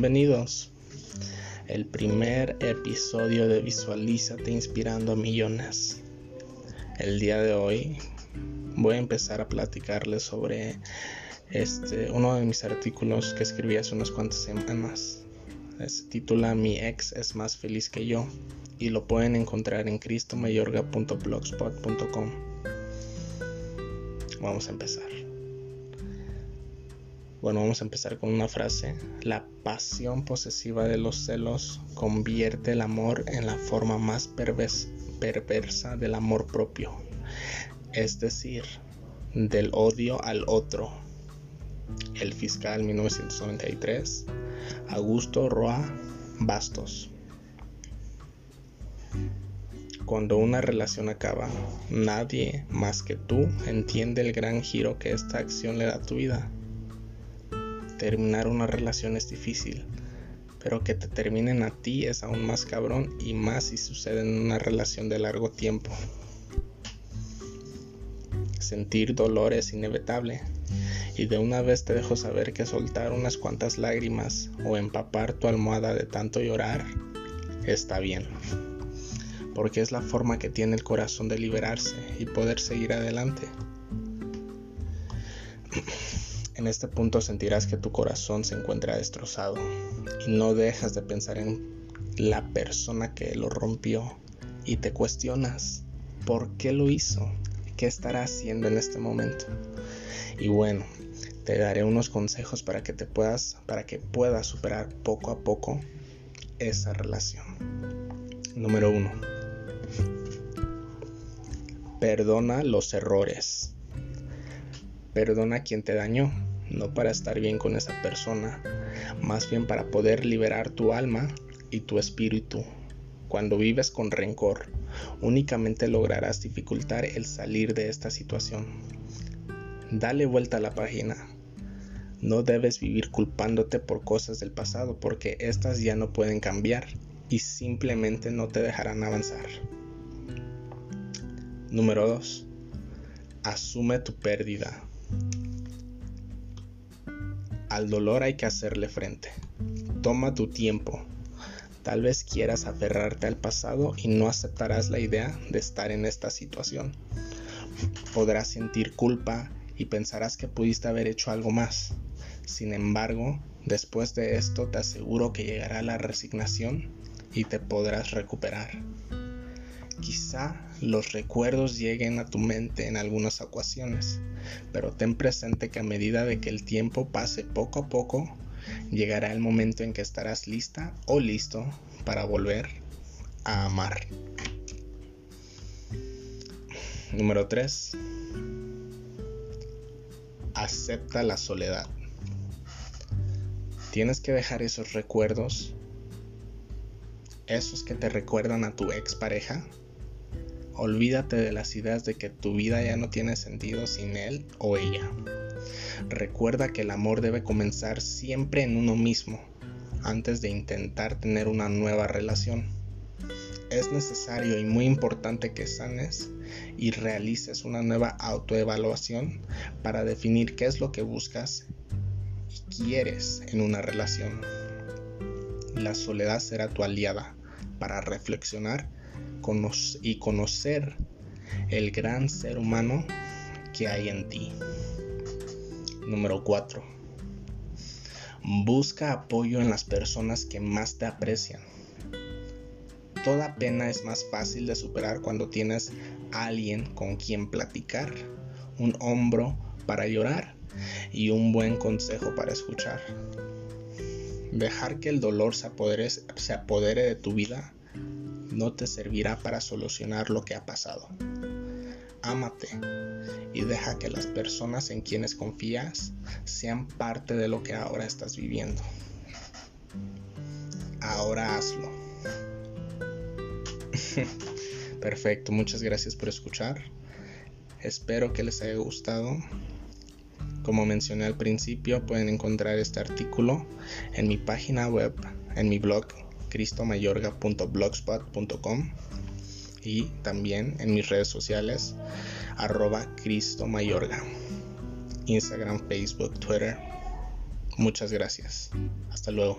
Bienvenidos. El primer episodio de Visualízate inspirando a millones. El día de hoy voy a empezar a platicarles sobre este uno de mis artículos que escribí hace unas cuantas semanas. Se titula Mi ex es más feliz que yo y lo pueden encontrar en cristomayorga.blogspot.com. Vamos a empezar. Bueno, vamos a empezar con una frase. La pasión posesiva de los celos convierte el amor en la forma más perversa del amor propio, es decir, del odio al otro. El fiscal 1993, Augusto Roa Bastos. Cuando una relación acaba, nadie más que tú entiende el gran giro que esta acción le da a tu vida terminar una relación es difícil, pero que te terminen a ti es aún más cabrón y más si sucede en una relación de largo tiempo. Sentir dolor es inevitable y de una vez te dejo saber que soltar unas cuantas lágrimas o empapar tu almohada de tanto llorar está bien, porque es la forma que tiene el corazón de liberarse y poder seguir adelante. En este punto sentirás que tu corazón se encuentra destrozado y no dejas de pensar en la persona que lo rompió y te cuestionas por qué lo hizo, qué estará haciendo en este momento. Y bueno, te daré unos consejos para que te puedas para que puedas superar poco a poco esa relación. Número 1. Perdona los errores. Perdona a quien te dañó no para estar bien con esa persona, más bien para poder liberar tu alma y tu espíritu. Cuando vives con rencor, únicamente lograrás dificultar el salir de esta situación. Dale vuelta a la página. No debes vivir culpándote por cosas del pasado porque éstas ya no pueden cambiar y simplemente no te dejarán avanzar. Número 2. Asume tu pérdida. Al dolor hay que hacerle frente. Toma tu tiempo. Tal vez quieras aferrarte al pasado y no aceptarás la idea de estar en esta situación. Podrás sentir culpa y pensarás que pudiste haber hecho algo más. Sin embargo, después de esto te aseguro que llegará la resignación y te podrás recuperar. Quizá los recuerdos lleguen a tu mente en algunas ocasiones, pero ten presente que a medida de que el tiempo pase poco a poco, llegará el momento en que estarás lista o listo para volver a amar. Número 3. Acepta la soledad. Tienes que dejar esos recuerdos, esos que te recuerdan a tu expareja, Olvídate de las ideas de que tu vida ya no tiene sentido sin él o ella. Recuerda que el amor debe comenzar siempre en uno mismo, antes de intentar tener una nueva relación. Es necesario y muy importante que sanes y realices una nueva autoevaluación para definir qué es lo que buscas y quieres en una relación. La soledad será tu aliada para reflexionar y conocer el gran ser humano que hay en ti. Número 4. Busca apoyo en las personas que más te aprecian. Toda pena es más fácil de superar cuando tienes alguien con quien platicar, un hombro para llorar y un buen consejo para escuchar. Dejar que el dolor se apodere, se apodere de tu vida no te servirá para solucionar lo que ha pasado. Ámate y deja que las personas en quienes confías sean parte de lo que ahora estás viviendo. Ahora hazlo. Perfecto, muchas gracias por escuchar. Espero que les haya gustado. Como mencioné al principio, pueden encontrar este artículo en mi página web, en mi blog cristomayorga.blogspot.com y también en mis redes sociales arroba cristomayorga Instagram, Facebook, Twitter. Muchas gracias. Hasta luego.